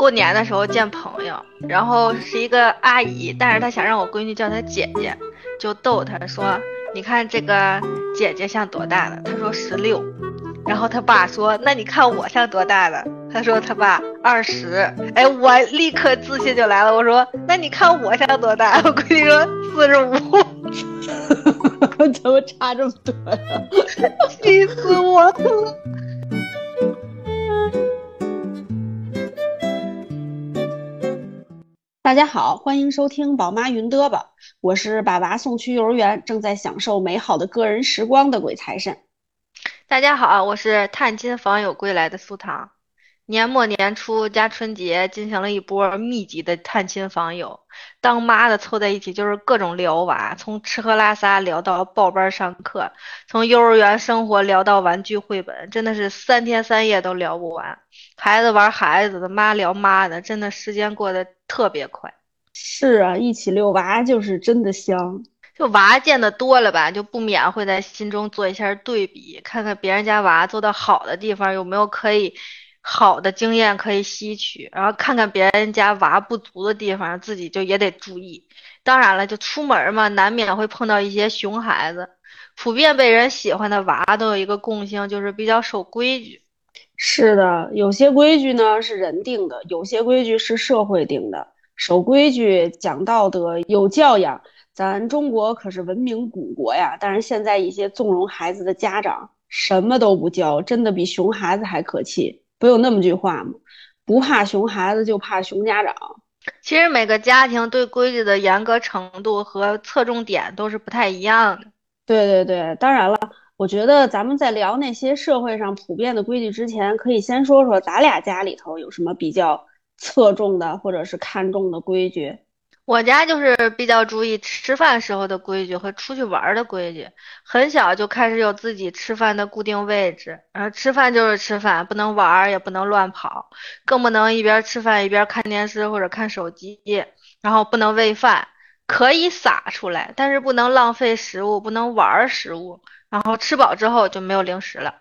过年的时候见朋友，然后是一个阿姨，但是她想让我闺女叫她姐姐，就逗她说：“你看这个姐姐像多大的？”她说十六。然后她爸说：“那你看我像多大的？”她说：“她爸二十。”哎，我立刻自信就来了。我说：“那你看我像多大？”我闺女说：“四十五。”怎么差这么多呀？气死我了！大家好，欢迎收听宝妈云嘚吧，我是把娃送去幼儿园，正在享受美好的个人时光的鬼财神。大家好，我是探亲访友归来的苏糖。年末年初加春节，进行了一波密集的探亲访友。当妈的凑在一起就是各种聊娃，从吃喝拉撒聊到报班上课，从幼儿园生活聊到玩具绘本，真的是三天三夜都聊不完。孩子玩孩子的，妈聊妈的，真的时间过得特别快。是啊，一起遛娃就是真的香。就娃见的多了吧，就不免会在心中做一下对比，看看别人家娃做的好的地方有没有可以。好的经验可以吸取，然后看看别人家娃不足的地方，自己就也得注意。当然了，就出门嘛，难免会碰到一些熊孩子。普遍被人喜欢的娃都有一个共性，就是比较守规矩。是的，有些规矩呢是人定的，有些规矩是社会定的。守规矩、讲道德、有教养，咱中国可是文明古国呀。但是现在一些纵容孩子的家长，什么都不教，真的比熊孩子还可气。不有那么句话吗？不怕熊孩子，就怕熊家长。其实每个家庭对规矩的严格程度和侧重点都是不太一样的。对对对，当然了，我觉得咱们在聊那些社会上普遍的规矩之前，可以先说说咱俩家里头有什么比较侧重的或者是看重的规矩。我家就是比较注意吃饭时候的规矩和出去玩的规矩，很小就开始有自己吃饭的固定位置，然后吃饭就是吃饭，不能玩儿也不能乱跑，更不能一边吃饭一边看电视或者看手机，然后不能喂饭，可以撒出来，但是不能浪费食物，不能玩食物，然后吃饱之后就没有零食了。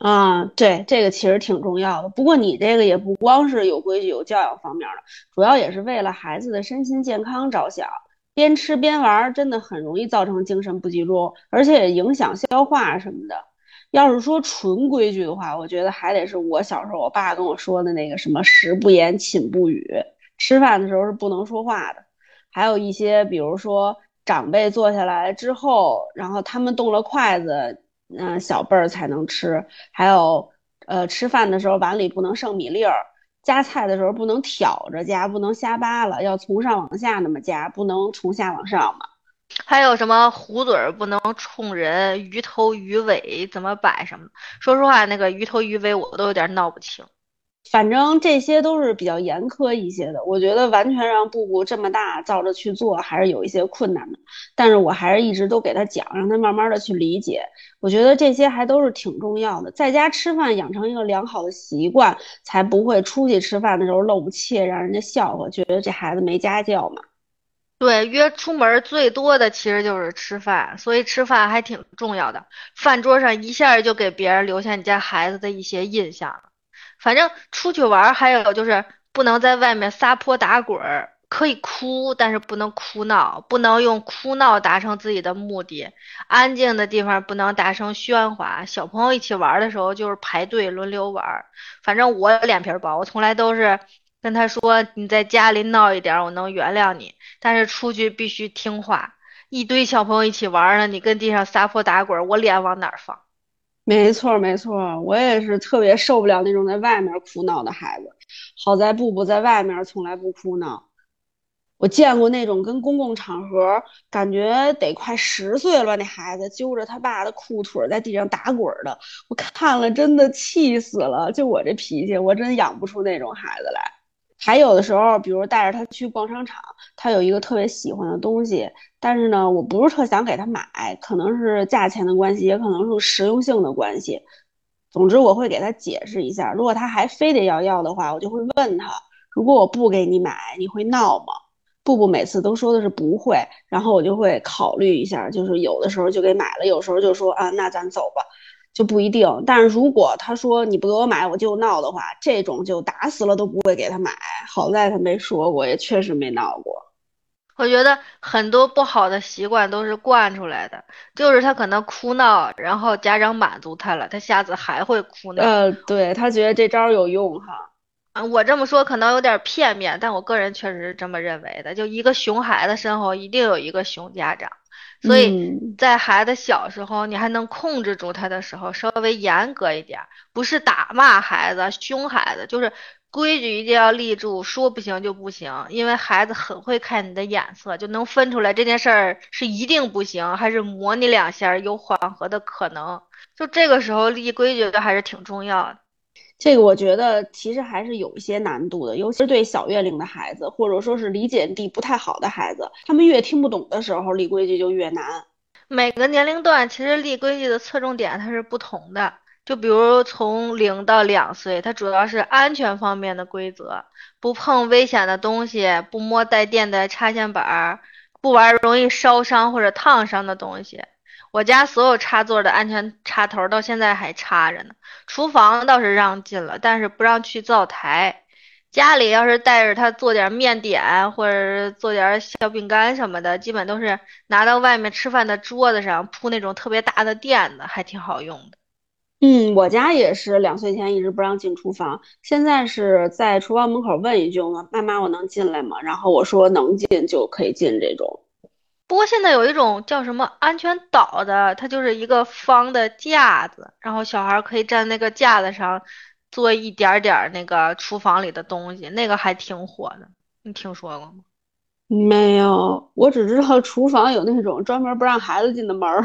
啊，对，这个其实挺重要的。不过你这个也不光是有规矩、有教养方面的，主要也是为了孩子的身心健康着想。边吃边玩，真的很容易造成精神不集中，而且影响消化什么的。要是说纯规矩的话，我觉得还得是我小时候我爸跟我说的那个什么“食不言，寝不语”，吃饭的时候是不能说话的。还有一些，比如说长辈坐下来之后，然后他们动了筷子。嗯，小辈儿才能吃。还有，呃，吃饭的时候碗里不能剩米粒儿，夹菜的时候不能挑着夹，不能瞎扒拉，要从上往下那么夹，不能从下往上嘛。还有什么壶嘴儿不能冲人，鱼头鱼尾怎么摆什么？说实话，那个鱼头鱼尾我都有点闹不清。反正这些都是比较严苛一些的，我觉得完全让布布这么大照着去做还是有一些困难的。但是我还是一直都给他讲，让他慢慢的去理解。我觉得这些还都是挺重要的，在家吃饭养成一个良好的习惯，才不会出去吃饭的时候露怯，让人家笑话，觉得这孩子没家教嘛。对，约出门最多的其实就是吃饭，所以吃饭还挺重要的。饭桌上一下就给别人留下你家孩子的一些印象。反正出去玩，还有就是不能在外面撒泼打滚儿，可以哭，但是不能哭闹，不能用哭闹达成自己的目的。安静的地方不能大声喧哗。小朋友一起玩的时候，就是排队轮流玩。反正我脸皮薄，我从来都是跟他说：“你在家里闹一点，我能原谅你，但是出去必须听话。”一堆小朋友一起玩呢，你跟地上撒泼打滚，我脸往哪放？没错，没错，我也是特别受不了那种在外面哭闹的孩子。好在布布在外面从来不哭闹。我见过那种跟公共场合，感觉得快十岁了，那孩子揪着他爸的裤腿在地上打滚的，我看了真的气死了。就我这脾气，我真养不出那种孩子来。还有的时候，比如带着他去逛商场，他有一个特别喜欢的东西，但是呢，我不是特想给他买，可能是价钱的关系，也可能是实用性的关系。总之，我会给他解释一下。如果他还非得要要的话，我就会问他：如果我不给你买，你会闹吗？布布每次都说的是不会，然后我就会考虑一下，就是有的时候就给买了，有时候就说啊，那咱走吧。就不一定。但是如果他说你不给我买我就闹的话，这种就打死了都不会给他买。好在他没说过，也确实没闹过。我觉得很多不好的习惯都是惯出来的，就是他可能哭闹，然后家长满足他了，他下次还会哭闹。呃，对他觉得这招有用哈。啊，我这么说可能有点片面，但我个人确实是这么认为的。就一个熊孩子身后一定有一个熊家长，所以在孩子小时候你还能控制住他的时候，稍微严格一点，不是打骂孩子、凶孩子，就是规矩一定要立住，说不行就不行。因为孩子很会看你的眼色，就能分出来这件事儿是一定不行，还是模拟两下有缓和的可能。就这个时候立规矩还是挺重要的。这个我觉得其实还是有一些难度的，尤其是对小月龄的孩子，或者说是理解力不太好的孩子，他们越听不懂的时候，立规矩就越难。每个年龄段其实立规矩的侧重点它是不同的，就比如从零到两岁，它主要是安全方面的规则，不碰危险的东西，不摸带电的插线板，不玩容易烧伤或者烫伤的东西。我家所有插座的安全插头到现在还插着呢。厨房倒是让进了，但是不让去灶台。家里要是带着他做点面点或者做点小饼干什么的，基本都是拿到外面吃饭的桌子上铺那种特别大的垫子，还挺好用的。嗯，我家也是两岁前一直不让进厨房，现在是在厨房门口问一句嘛：“妈妈，我能进来吗？”然后我说能进就可以进这种。不过现在有一种叫什么安全岛的，它就是一个方的架子，然后小孩可以站那个架子上做一点点那个厨房里的东西，那个还挺火的。你听说过吗？没有，我只知道厨房有那种专门不让孩子进的门儿，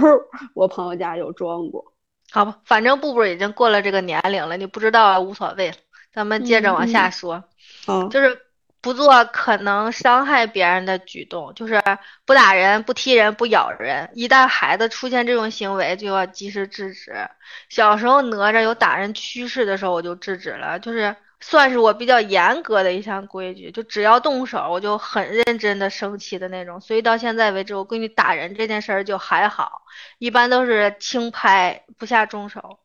我朋友家有装过。好吧，反正布布已经过了这个年龄了，你不知道无所谓了。咱们接着往下说，嗯，就是。不做可能伤害别人的举动，就是不打人、不踢人、不咬人。一旦孩子出现这种行为，就要及时制止。小时候哪吒有打人趋势的时候，我就制止了，就是算是我比较严格的一项规矩，就只要动手，我就很认真的生气的那种。所以到现在为止，我闺女打人这件事儿就还好，一般都是轻拍，不下重手。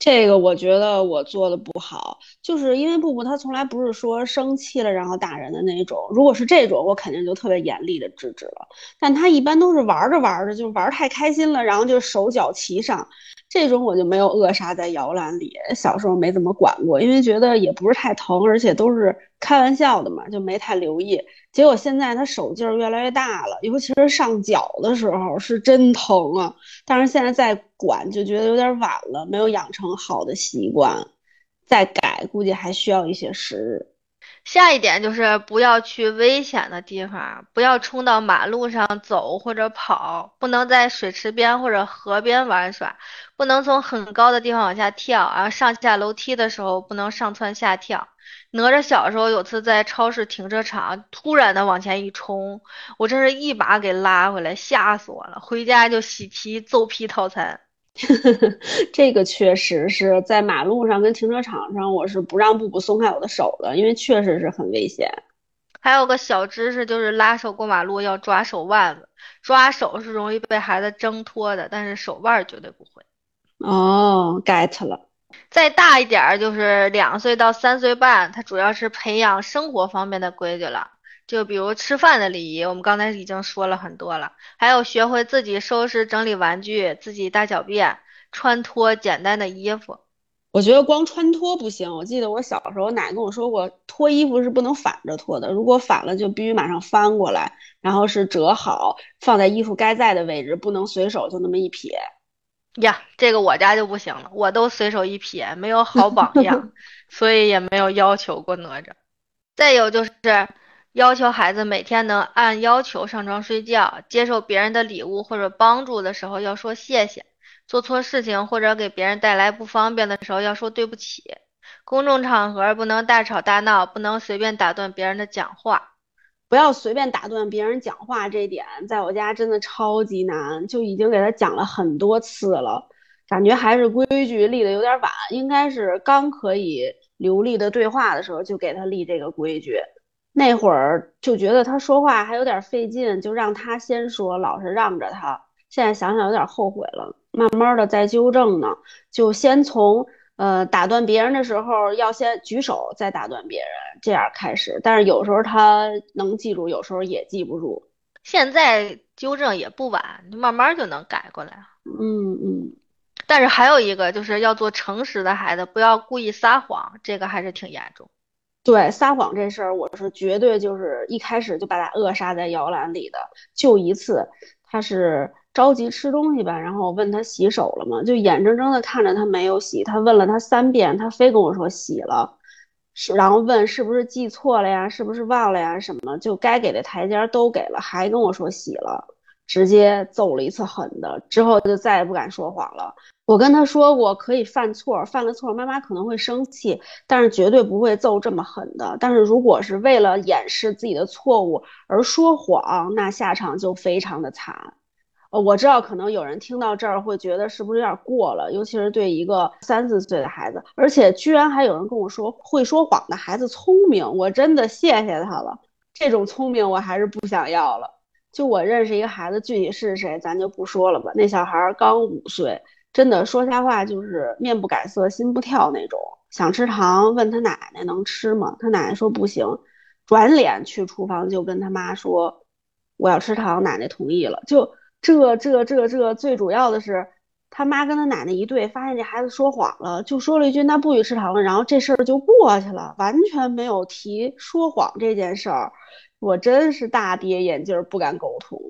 这个我觉得我做的不好，就是因为布布他从来不是说生气了然后打人的那种。如果是这种，我肯定就特别严厉的制止了。但他一般都是玩着玩着，就玩太开心了，然后就手脚齐上。这种我就没有扼杀在摇篮里。小时候没怎么管过，因为觉得也不是太疼，而且都是开玩笑的嘛，就没太留意。结果现在他手劲儿越来越大了，尤其是上脚的时候是真疼啊！但是现在再管就觉得有点晚了，没有养成好的习惯，再改估计还需要一些时日。下一点就是不要去危险的地方，不要冲到马路上走或者跑，不能在水池边或者河边玩耍，不能从很高的地方往下跳，然后上下楼梯的时候不能上蹿下跳。哪吒小时候有次在超市停车场突然的往前一冲，我真是一把给拉回来，吓死我了。回家就喜提揍皮套餐。这个确实是在马路上跟停车场上，我是不让布布松开我的手的，因为确实是很危险。还有个小知识就是拉手过马路要抓手腕子，抓手是容易被孩子挣脱的，但是手腕绝对不会。哦，get 了。再大一点儿就是两岁到三岁半，它主要是培养生活方面的规矩了，就比如吃饭的礼仪，我们刚才已经说了很多了，还有学会自己收拾整理玩具，自己大小便，穿脱简单的衣服。我觉得光穿脱不行，我记得我小时候奶跟我说过，脱衣服是不能反着脱的，如果反了就必须马上翻过来，然后是折好放在衣服该在的位置，不能随手就那么一撇。呀，这个我家就不行了，我都随手一撇，没有好榜样，所以也没有要求过哪吒。再有就是要求孩子每天能按要求上床睡觉，接受别人的礼物或者帮助的时候要说谢谢，做错事情或者给别人带来不方便的时候要说对不起。公众场合不能大吵大闹，不能随便打断别人的讲话。不要随便打断别人讲话，这点在我家真的超级难，就已经给他讲了很多次了，感觉还是规矩立的有点晚，应该是刚可以流利的对话的时候就给他立这个规矩，那会儿就觉得他说话还有点费劲，就让他先说，老是让着他，现在想想有点后悔了。慢慢的在纠正呢。就先从呃打断别人的时候要先举手，再打断别人，这样开始。但是有时候他能记住，有时候也记不住。现在纠正也不晚，慢慢就能改过来。嗯嗯。但是还有一个就是要做诚实的孩子，不要故意撒谎，这个还是挺严重。对撒谎这事儿，我是绝对就是一开始就把他扼杀在摇篮里的。就一次，他是着急吃东西吧，然后我问他洗手了吗？就眼睁睁的看着他没有洗，他问了他三遍，他非跟我说洗了，是然后问是不是记错了呀，是不是忘了呀什么？就该给的台阶都给了，还跟我说洗了，直接揍了一次狠的，之后就再也不敢说谎了。我跟他说过，可以犯错，犯了错妈妈可能会生气，但是绝对不会揍这么狠的。但是如果是为了掩饰自己的错误而说谎，那下场就非常的惨。呃，我知道可能有人听到这儿会觉得是不是有点过了，尤其是对一个三四岁的孩子，而且居然还有人跟我说会说谎的孩子聪明，我真的谢谢他了。这种聪明我还是不想要了。就我认识一个孩子，具体是谁咱就不说了吧。那小孩刚五岁。真的说瞎话就是面不改色心不跳那种，想吃糖问他奶奶能吃吗？他奶奶说不行，转脸去厨房就跟他妈说我要吃糖，奶奶同意了。就这这这这最主要的是他妈跟他奶奶一对，发现这孩子说谎了，就说了一句那不许吃糖了，然后这事儿就过去了，完全没有提说谎这件事儿。我真是大跌眼镜，不敢苟同。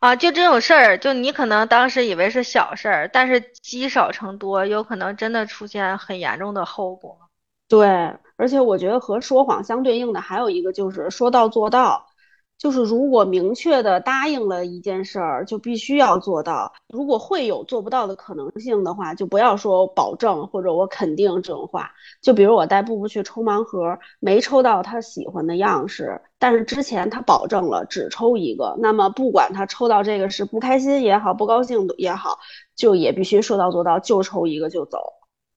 啊，就这种事儿，就你可能当时以为是小事儿，但是积少成多，有可能真的出现很严重的后果。对，而且我觉得和说谎相对应的还有一个就是说到做到。就是如果明确的答应了一件事儿，就必须要做到。如果会有做不到的可能性的话，就不要说保证或者我肯定这种话。就比如我带布布去抽盲盒，没抽到他喜欢的样式，但是之前他保证了只抽一个，那么不管他抽到这个是不开心也好，不高兴也好，就也必须说到做到，就抽一个就走。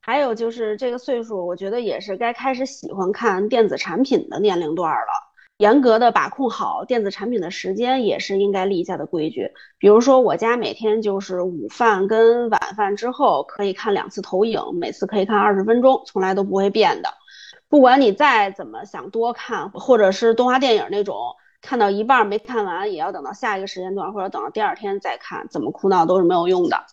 还有就是这个岁数，我觉得也是该开始喜欢看电子产品的年龄段了。严格的把控好电子产品的时间也是应该立下的规矩。比如说，我家每天就是午饭跟晚饭之后可以看两次投影，每次可以看二十分钟，从来都不会变的。不管你再怎么想多看，或者是动画电影那种，看到一半没看完，也要等到下一个时间段，或者等到第二天再看，怎么哭闹都是没有用的。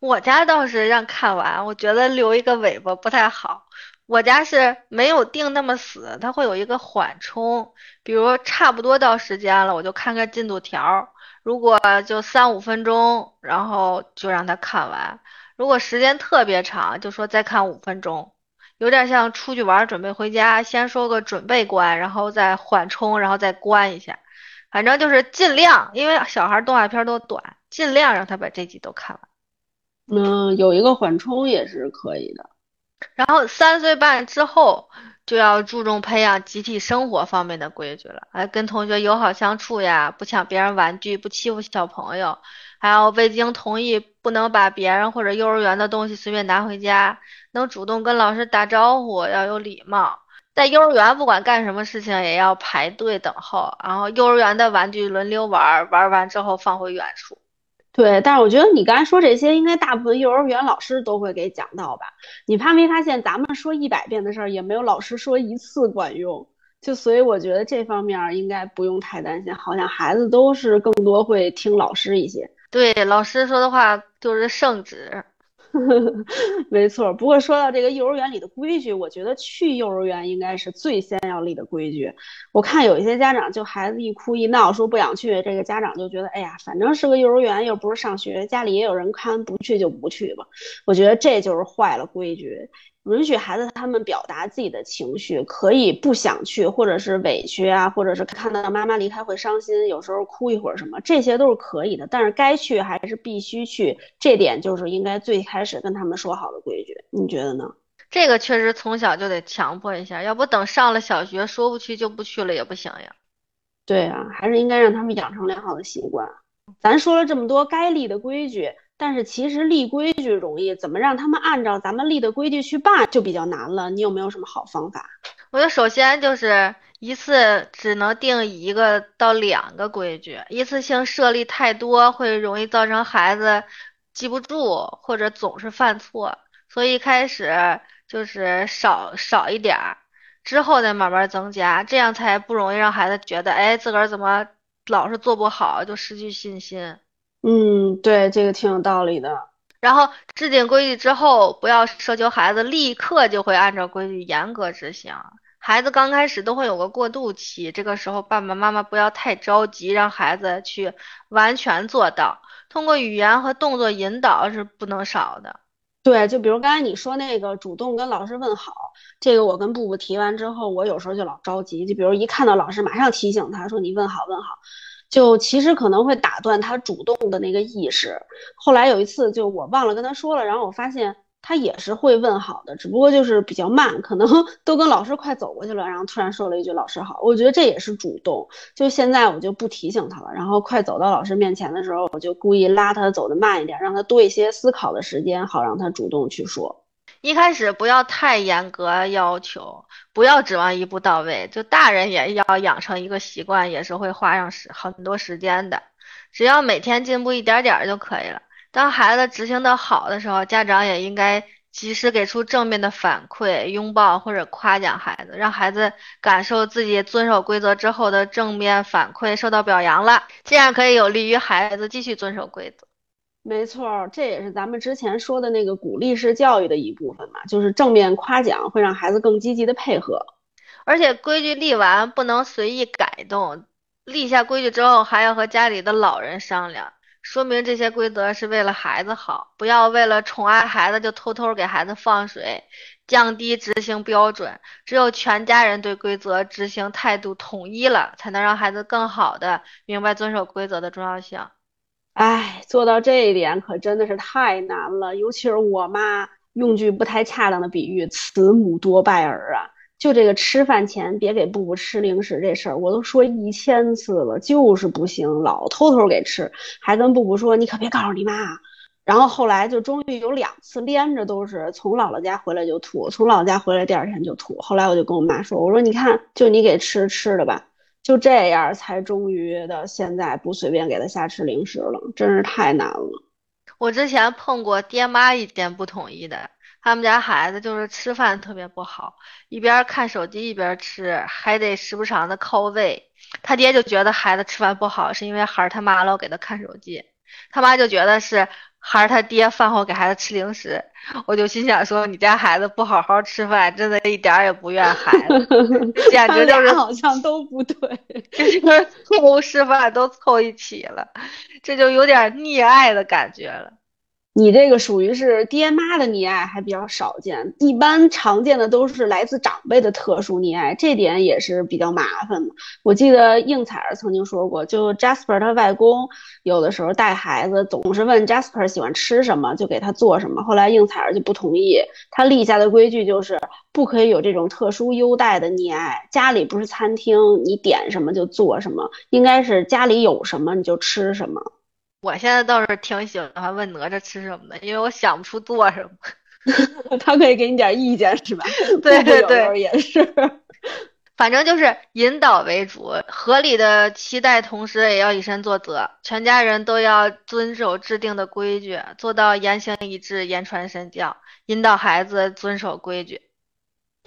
我家倒是让看完，我觉得留一个尾巴不太好。我家是没有定那么死，它会有一个缓冲，比如差不多到时间了，我就看看进度条，如果就三五分钟，然后就让他看完；如果时间特别长，就说再看五分钟，有点像出去玩准备回家，先说个准备关，然后再缓冲，然后再关一下，反正就是尽量，因为小孩动画片都短，尽量让他把这集都看完。嗯，有一个缓冲也是可以的。然后三岁半之后就要注重培养集体生活方面的规矩了，哎，跟同学友好相处呀，不抢别人玩具，不欺负小朋友，还有未经同意不能把别人或者幼儿园的东西随便拿回家，能主动跟老师打招呼，要有礼貌。在幼儿园不管干什么事情也要排队等候，然后幼儿园的玩具轮流玩，玩完之后放回原处。对，但是我觉得你刚才说这些，应该大部分幼儿园老师都会给讲到吧？你发没发现，咱们说一百遍的事儿，也没有老师说一次管用。就所以我觉得这方面应该不用太担心，好像孩子都是更多会听老师一些。对，老师说的话就是圣旨。没错，不过说到这个幼儿园里的规矩，我觉得去幼儿园应该是最先要立的规矩。我看有一些家长就孩子一哭一闹说不想去，这个家长就觉得，哎呀，反正是个幼儿园，又不是上学，家里也有人看，不去就不去吧。我觉得这就是坏了规矩。允许孩子他们表达自己的情绪，可以不想去，或者是委屈啊，或者是看到妈妈离开会伤心，有时候哭一会儿什么，这些都是可以的。但是该去还是必须去，这点就是应该最开始跟他们说好的规矩。你觉得呢？这个确实从小就得强迫一下，要不等上了小学说不去就不去了也不行呀。对啊，还是应该让他们养成良好的习惯。咱说了这么多该立的规矩。但是其实立规矩容易，怎么让他们按照咱们立的规矩去办就比较难了。你有没有什么好方法？我觉得首先就是一次只能定一个到两个规矩，一次性设立太多会容易造成孩子记不住或者总是犯错，所以一开始就是少少一点儿，之后再慢慢增加，这样才不容易让孩子觉得，哎，自个儿怎么老是做不好，就失去信心。嗯，对，这个挺有道理的。然后制定规矩之后，不要奢求孩子立刻就会按照规矩严格执行。孩子刚开始都会有个过渡期，这个时候爸爸妈妈不要太着急，让孩子去完全做到。通过语言和动作引导是不能少的。对，就比如刚才你说那个主动跟老师问好，这个我跟布布提完之后，我有时候就老着急，就比如一看到老师，马上提醒他说你问好问好。就其实可能会打断他主动的那个意识。后来有一次，就我忘了跟他说了，然后我发现他也是会问好的，只不过就是比较慢，可能 都跟老师快走过去了，然后突然说了一句“老师好”。我觉得这也是主动。就现在我就不提醒他了，然后快走到老师面前的时候，我就故意拉他走的慢一点，让他多一些思考的时间，好让他主动去说。一开始不要太严格要求，不要指望一步到位。就大人也要养成一个习惯，也是会花上时很多时间的。只要每天进步一点点就可以了。当孩子执行的好的时候，家长也应该及时给出正面的反馈，拥抱或者夸奖孩子，让孩子感受自己遵守规则之后的正面反馈受到表扬了，这样可以有利于孩子继续遵守规则。没错，这也是咱们之前说的那个鼓励式教育的一部分嘛，就是正面夸奖会让孩子更积极的配合。而且规矩立完不能随意改动，立下规矩之后还要和家里的老人商量，说明这些规则是为了孩子好，不要为了宠爱孩子就偷偷给孩子放水，降低执行标准。只有全家人对规则执行态度统一了，才能让孩子更好的明白遵守规则的重要性。哎，做到这一点可真的是太难了，尤其是我妈用句不太恰当的比喻，“慈母多败儿”啊！就这个吃饭前别给布布吃零食这事儿，我都说一千次了，就是不行，老偷偷给吃，还跟布布说你可别告诉你妈。然后后来就终于有两次连着都是从姥姥家回来就吐，从姥姥家回来第二天就吐。后来我就跟我妈说，我说你看，就你给吃吃的吧。就这样，才终于的现在不随便给他瞎吃零食了，真是太难了。我之前碰过爹妈意见不统一的，他们家孩子就是吃饭特别不好，一边看手机一边吃，还得时不常的靠喂。他爹就觉得孩子吃饭不好，是因为孩儿他妈老给他看手机，他妈就觉得是。孩儿他爹饭后给孩子吃零食，我就心想说：“你家孩子不好好吃饭，真的一点儿也不怨孩子，简直就是好像都不对，就是错误示范都凑一起了，这就有点溺爱的感觉了。”你这个属于是爹妈的溺爱，还比较少见。一般常见的都是来自长辈的特殊溺爱，这点也是比较麻烦的。我记得应采儿曾经说过，就 Jasper 他外公有的时候带孩子，总是问 Jasper 喜欢吃什么，就给他做什么。后来应采儿就不同意，他立下的规矩就是不可以有这种特殊优待的溺爱。家里不是餐厅，你点什么就做什么，应该是家里有什么你就吃什么。我现在倒是挺喜欢问哪吒吃什么的，因为我想不出做什么，他可以给你点意见，是吧？对对对，也是，反正就是引导为主，合理的期待，同时也要以身作则，全家人都要遵守制定的规矩，做到言行一致、言传身教，引导孩子遵守规矩。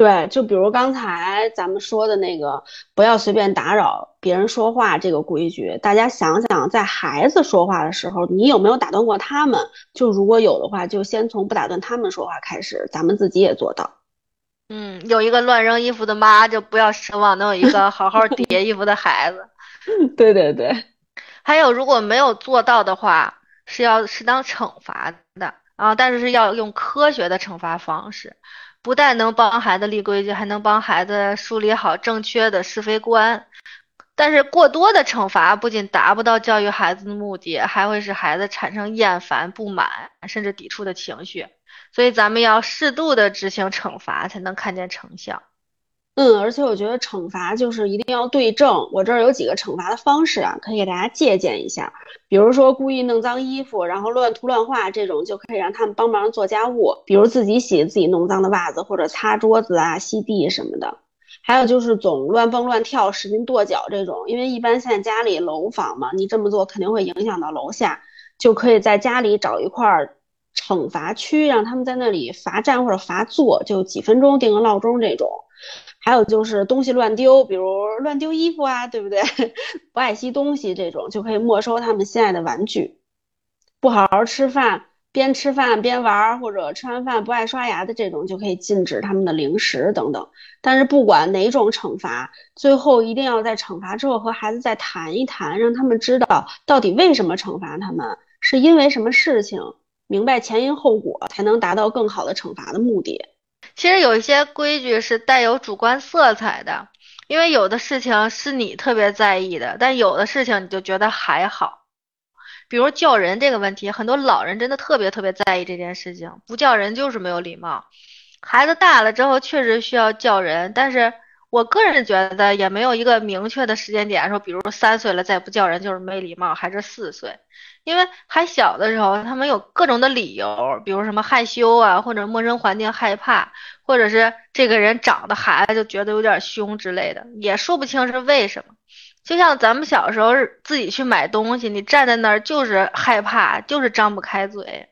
对，就比如刚才咱们说的那个，不要随便打扰别人说话这个规矩，大家想想，在孩子说话的时候，你有没有打断过他们？就如果有的话，就先从不打断他们说话开始，咱们自己也做到。嗯，有一个乱扔衣服的妈，就不要奢望能有一个好好叠衣服的孩子。对对对。还有，如果没有做到的话，是要适当惩罚的啊，但是是要用科学的惩罚方式。不但能帮孩子立规矩，还能帮孩子梳理好正确的是非观。但是过多的惩罚不仅达不到教育孩子的目的，还会使孩子产生厌烦、不满甚至抵触的情绪。所以咱们要适度的执行惩罚，才能看见成效。嗯，而且我觉得惩罚就是一定要对症。我这儿有几个惩罚的方式啊，可以给大家借鉴一下。比如说故意弄脏衣服，然后乱涂乱画这种，就可以让他们帮忙做家务，比如自己洗自己弄脏的袜子，或者擦桌子啊、吸地什么的。还有就是总乱蹦乱跳、使劲跺脚这种，因为一般现在家里楼房嘛，你这么做肯定会影响到楼下。就可以在家里找一块儿惩罚区，让他们在那里罚站或者罚坐，就几分钟定个闹钟这种。还有就是东西乱丢，比如乱丢衣服啊，对不对？不爱惜东西这种，就可以没收他们心爱的玩具。不好好吃饭，边吃饭边玩，或者吃完饭不爱刷牙的这种，就可以禁止他们的零食等等。但是不管哪种惩罚，最后一定要在惩罚之后和孩子再谈一谈，让他们知道到底为什么惩罚他们，是因为什么事情，明白前因后果，才能达到更好的惩罚的目的。其实有一些规矩是带有主观色彩的，因为有的事情是你特别在意的，但有的事情你就觉得还好。比如叫人这个问题，很多老人真的特别特别在意这件事情，不叫人就是没有礼貌。孩子大了之后确实需要叫人，但是我个人觉得也没有一个明确的时间点，说比如三岁了再不叫人就是没礼貌，还是四岁。因为还小的时候，他们有各种的理由，比如什么害羞啊，或者陌生环境害怕，或者是这个人长得孩子就觉得有点凶之类的，也说不清是为什么。就像咱们小时候自己去买东西，你站在那儿就是害怕，就是张不开嘴。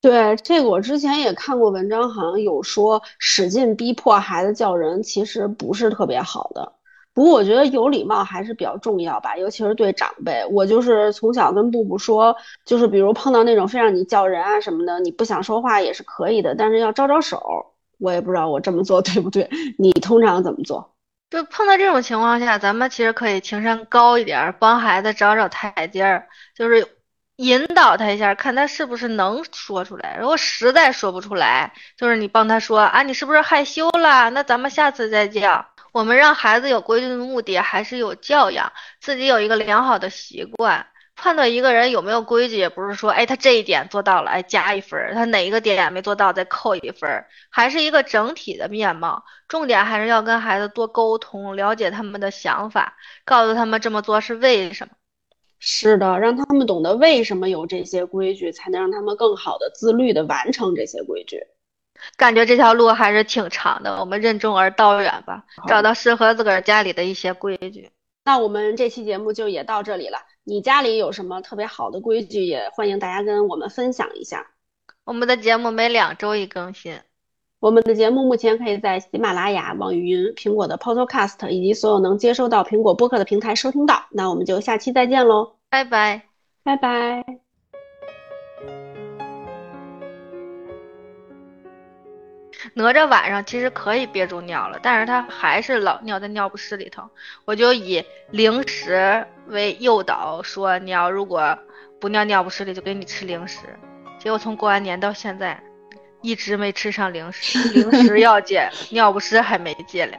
对，这个我之前也看过文章，好像有说使劲逼迫孩子叫人，其实不是特别好的。不过我觉得有礼貌还是比较重要吧，尤其是对长辈。我就是从小跟布布说，就是比如碰到那种非让你叫人啊什么的，你不想说话也是可以的，但是要招招手。我也不知道我这么做 对不对，你通常怎么做？就碰到这种情况下，咱们其实可以情商高一点，帮孩子找找台阶儿，就是引导他一下，看他是不是能说出来。如果实在说不出来，就是你帮他说啊，你是不是害羞了？那咱们下次再叫。我们让孩子有规矩的目的还是有教养，自己有一个良好的习惯。判断一个人有没有规矩，也不是说，哎，他这一点做到了，哎，加一分儿；他哪一个点没做到，再扣一分儿，还是一个整体的面貌。重点还是要跟孩子多沟通，了解他们的想法，告诉他们这么做是为什么。是的，让他们懂得为什么有这些规矩，才能让他们更好的自律的完成这些规矩。感觉这条路还是挺长的，我们任重而道远吧，找到适合自个儿家里的一些规矩。那我们这期节目就也到这里了。你家里有什么特别好的规矩，也欢迎大家跟我们分享一下。我们的节目每两周一更新。我们的节目目前可以在喜马拉雅、网易云、苹果的 Podcast 以及所有能接收到苹果播客的平台收听到。那我们就下期再见喽，拜拜，拜拜。哪吒晚上其实可以憋住尿了，但是他还是老尿在尿不湿里头。我就以零食为诱导，说你要如果不尿尿不湿里，就给你吃零食。结果从过完年到现在，一直没吃上零食，零食 要戒，尿不湿还没戒了。